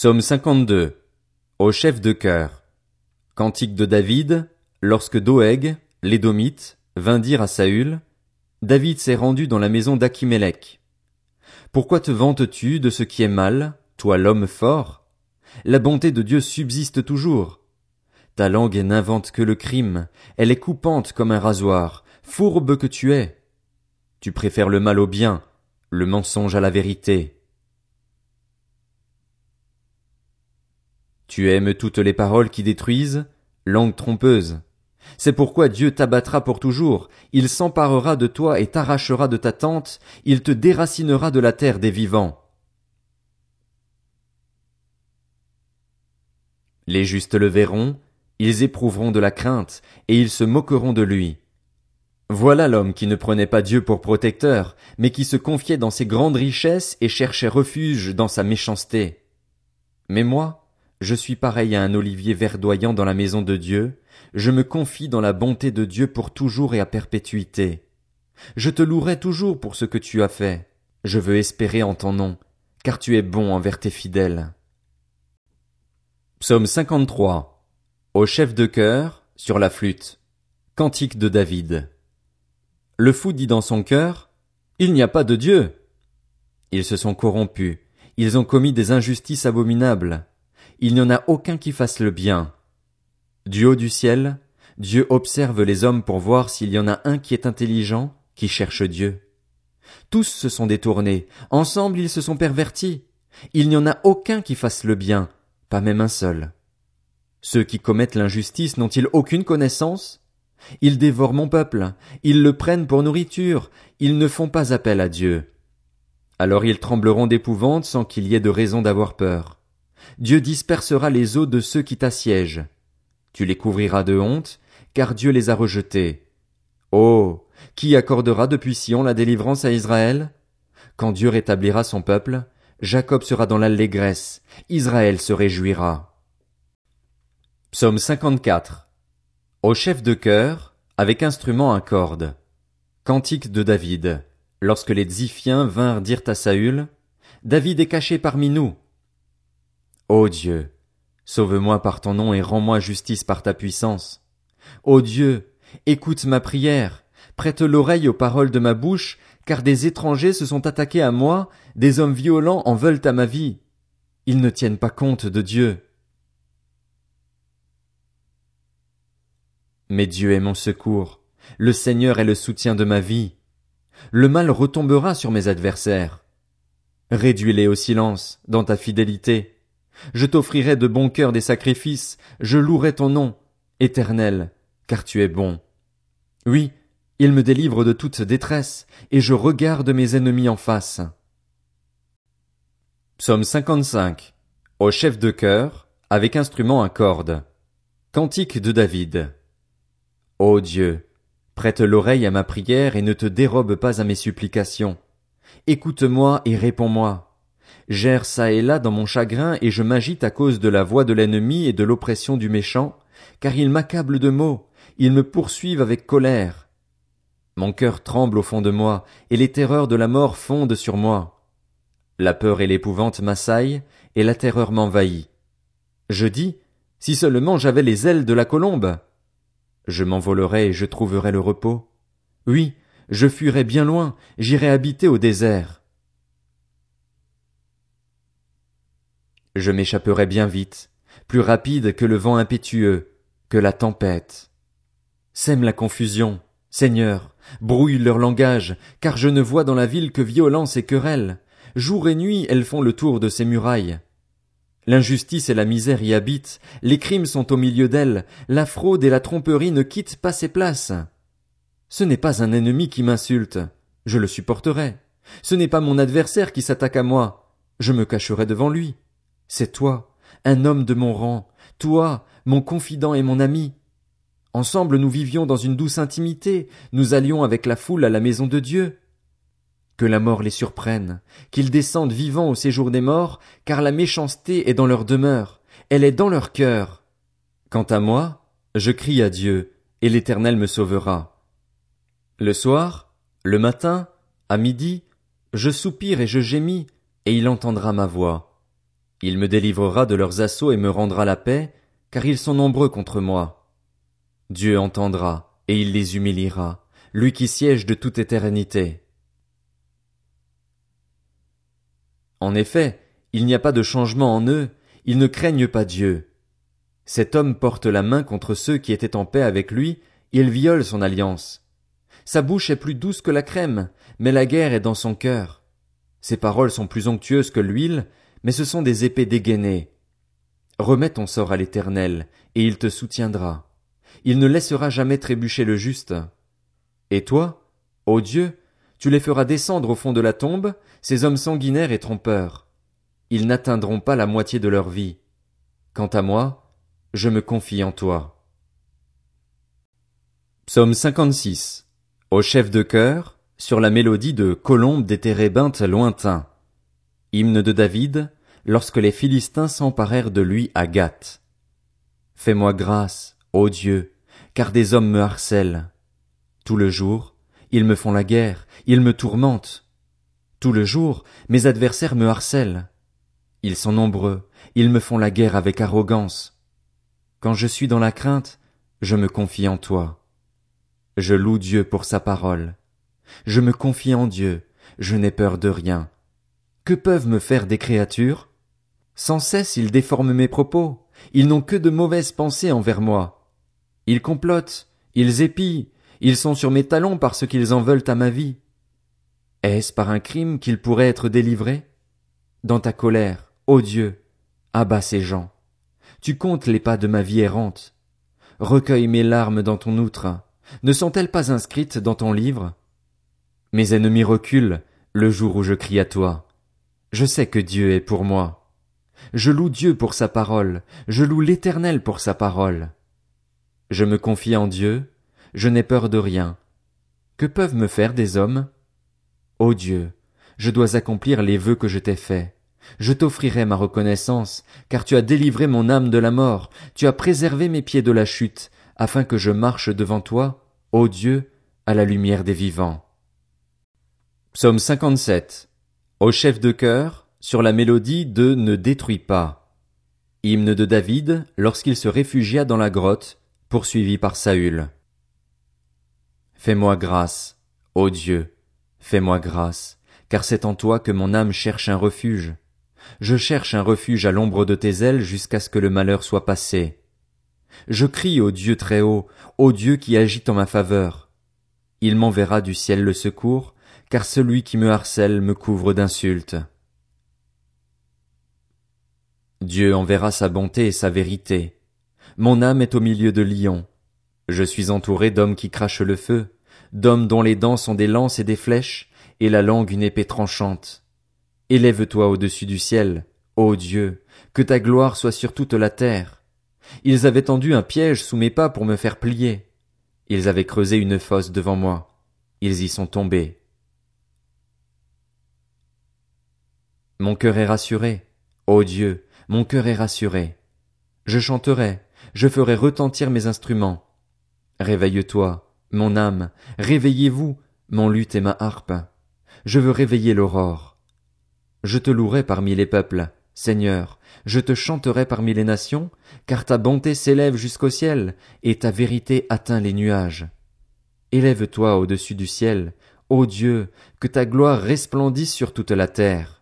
Psaume 52. Au chef de chœur. Cantique de David, lorsque Doeg, l'édomite, vint dire à Saül, David s'est rendu dans la maison d'Achimélec. Pourquoi te vantes-tu de ce qui est mal, toi l'homme fort? La bonté de Dieu subsiste toujours. Ta langue n'invente que le crime, elle est coupante comme un rasoir, fourbe que tu es. Tu préfères le mal au bien, le mensonge à la vérité. Tu aimes toutes les paroles qui détruisent, langue trompeuse. C'est pourquoi Dieu t'abattra pour toujours, il s'emparera de toi et t'arrachera de ta tente, il te déracinera de la terre des vivants. Les justes le verront, ils éprouveront de la crainte, et ils se moqueront de lui. Voilà l'homme qui ne prenait pas Dieu pour protecteur, mais qui se confiait dans ses grandes richesses et cherchait refuge dans sa méchanceté. Mais moi, je suis pareil à un olivier verdoyant dans la maison de Dieu, je me confie dans la bonté de Dieu pour toujours et à perpétuité. Je te louerai toujours pour ce que tu as fait. Je veux espérer en ton nom, car tu es bon envers tes fidèles. Psaume 53. Au chef de chœur, sur la flûte. Cantique de David. Le fou dit dans son cœur, Il n'y a pas de Dieu. Ils se sont corrompus, ils ont commis des injustices abominables. Il n'y en a aucun qui fasse le bien. Du haut du ciel, Dieu observe les hommes pour voir s'il y en a un qui est intelligent, qui cherche Dieu. Tous se sont détournés, ensemble ils se sont pervertis. Il n'y en a aucun qui fasse le bien, pas même un seul. Ceux qui commettent l'injustice n'ont-ils aucune connaissance? Ils dévorent mon peuple, ils le prennent pour nourriture, ils ne font pas appel à Dieu. Alors ils trembleront d'épouvante sans qu'il y ait de raison d'avoir peur. Dieu dispersera les eaux de ceux qui t'assiègent. Tu les couvriras de honte, car Dieu les a rejetés. Oh. Qui accordera depuis Sion la délivrance à Israël? Quand Dieu rétablira son peuple, Jacob sera dans l'allégresse, Israël se réjouira. Psaume 54. Au chef de chœur, avec instrument à cordes. Cantique de David. Lorsque les Ziphiens vinrent dire à Saül, David est caché parmi nous. Ô Dieu, Sauve-moi par ton nom et rends-moi justice par ta puissance. Ô Dieu, écoute ma prière, prête l'oreille aux paroles de ma bouche, car des étrangers se sont attaqués à moi, des hommes violents en veulent à ma vie. Ils ne tiennent pas compte de Dieu. Mais Dieu est mon secours, le Seigneur est le soutien de ma vie. Le mal retombera sur mes adversaires. Réduis-les au silence, dans ta fidélité. Je t'offrirai de bon cœur des sacrifices, je louerai ton nom, éternel, car tu es bon. Oui, il me délivre de toute détresse, et je regarde mes ennemis en face. Psaume 55. Au chef de chœur, avec instrument à cordes. Cantique de David. Ô Dieu, prête l'oreille à ma prière et ne te dérobe pas à mes supplications. Écoute-moi et réponds-moi. J'erre çà et là dans mon chagrin et je m'agite à cause de la voix de l'ennemi et de l'oppression du méchant, car ils m'accablent de maux, ils me poursuivent avec colère. Mon cœur tremble au fond de moi, et les terreurs de la mort fondent sur moi. La peur et l'épouvante m'assaillent, et la terreur m'envahit. Je dis, si seulement j'avais les ailes de la colombe. Je m'envolerais et je trouverais le repos. Oui, je fuirais bien loin, j'irais habiter au désert. Je m'échapperai bien vite, plus rapide que le vent impétueux, que la tempête. Sème la confusion, Seigneur, brouille leur langage, car je ne vois dans la ville que violence et querelle. Jour et nuit elles font le tour de ces murailles. L'injustice et la misère y habitent, les crimes sont au milieu d'elles, la fraude et la tromperie ne quittent pas ces places. Ce n'est pas un ennemi qui m'insulte, je le supporterai. Ce n'est pas mon adversaire qui s'attaque à moi, je me cacherai devant lui. C'est toi, un homme de mon rang, toi, mon confident et mon ami. Ensemble nous vivions dans une douce intimité, nous allions avec la foule à la maison de Dieu. Que la mort les surprenne, qu'ils descendent vivants au séjour des morts, car la méchanceté est dans leur demeure, elle est dans leur cœur. Quant à moi, je crie à Dieu, et l'Éternel me sauvera. Le soir, le matin, à midi, je soupire et je gémis, et il entendra ma voix. Il me délivrera de leurs assauts et me rendra la paix, car ils sont nombreux contre moi. Dieu entendra, et il les humiliera, lui qui siège de toute éternité. En effet, il n'y a pas de changement en eux, ils ne craignent pas Dieu. Cet homme porte la main contre ceux qui étaient en paix avec lui, il viole son alliance. Sa bouche est plus douce que la crème, mais la guerre est dans son cœur. Ses paroles sont plus onctueuses que l'huile, mais ce sont des épées dégainées. Remets ton sort à l'Éternel, et il te soutiendra. Il ne laissera jamais trébucher le juste. Et toi, ô Dieu, tu les feras descendre au fond de la tombe, ces hommes sanguinaires et trompeurs. Ils n'atteindront pas la moitié de leur vie. Quant à moi, je me confie en toi. Psaume 56. Au chef de chœur, sur la mélodie de Colombe des térébintes lointains. Hymne de David, lorsque les Philistins s'emparèrent de lui à Gath. Fais-moi grâce, ô Dieu, car des hommes me harcèlent. Tout le jour, ils me font la guerre, ils me tourmentent. Tout le jour, mes adversaires me harcèlent. Ils sont nombreux, ils me font la guerre avec arrogance. Quand je suis dans la crainte, je me confie en toi. Je loue Dieu pour sa parole. Je me confie en Dieu, je n'ai peur de rien. Que peuvent me faire des créatures? Sans cesse ils déforment mes propos, ils n'ont que de mauvaises pensées envers moi. Ils complotent, ils épient, ils sont sur mes talons parce qu'ils en veulent à ma vie. Est-ce par un crime qu'ils pourraient être délivrés? Dans ta colère, ô Dieu, abat ces gens. Tu comptes les pas de ma vie errante. Recueille mes larmes dans ton outre. Ne sont-elles pas inscrites dans ton livre? Mes ennemis reculent le jour où je crie à toi. Je sais que Dieu est pour moi. Je loue Dieu pour sa parole, je loue l'Éternel pour sa parole. Je me confie en Dieu, je n'ai peur de rien. Que peuvent me faire des hommes? Ô Dieu, je dois accomplir les vœux que je t'ai faits. Je t'offrirai ma reconnaissance, car tu as délivré mon âme de la mort, tu as préservé mes pieds de la chute, afin que je marche devant toi, ô Dieu, à la lumière des vivants. Psaume 57 au chef de chœur, sur la mélodie de Ne détruis pas. Hymne de David lorsqu'il se réfugia dans la grotte, poursuivi par Saül. Fais-moi grâce, ô Dieu, fais-moi grâce, car c'est en toi que mon âme cherche un refuge. Je cherche un refuge à l'ombre de tes ailes jusqu'à ce que le malheur soit passé. Je crie au Dieu très haut, au Dieu qui agit en ma faveur. Il m'enverra du ciel le secours, car celui qui me harcèle me couvre d'insultes. Dieu enverra sa bonté et sa vérité. Mon âme est au milieu de lions. Je suis entouré d'hommes qui crachent le feu, d'hommes dont les dents sont des lances et des flèches, et la langue une épée tranchante. Élève-toi au-dessus du ciel, ô Dieu, que ta gloire soit sur toute la terre. Ils avaient tendu un piège sous mes pas pour me faire plier. Ils avaient creusé une fosse devant moi. Ils y sont tombés. Mon cœur est rassuré. Ô Dieu, mon cœur est rassuré. Je chanterai, je ferai retentir mes instruments. Réveille-toi, mon âme, réveillez-vous, mon luth et ma harpe. Je veux réveiller l'aurore. Je te louerai parmi les peuples, Seigneur, je te chanterai parmi les nations, car ta bonté s'élève jusqu'au ciel, et ta vérité atteint les nuages. Élève-toi au-dessus du ciel, ô Dieu, que ta gloire resplendisse sur toute la terre.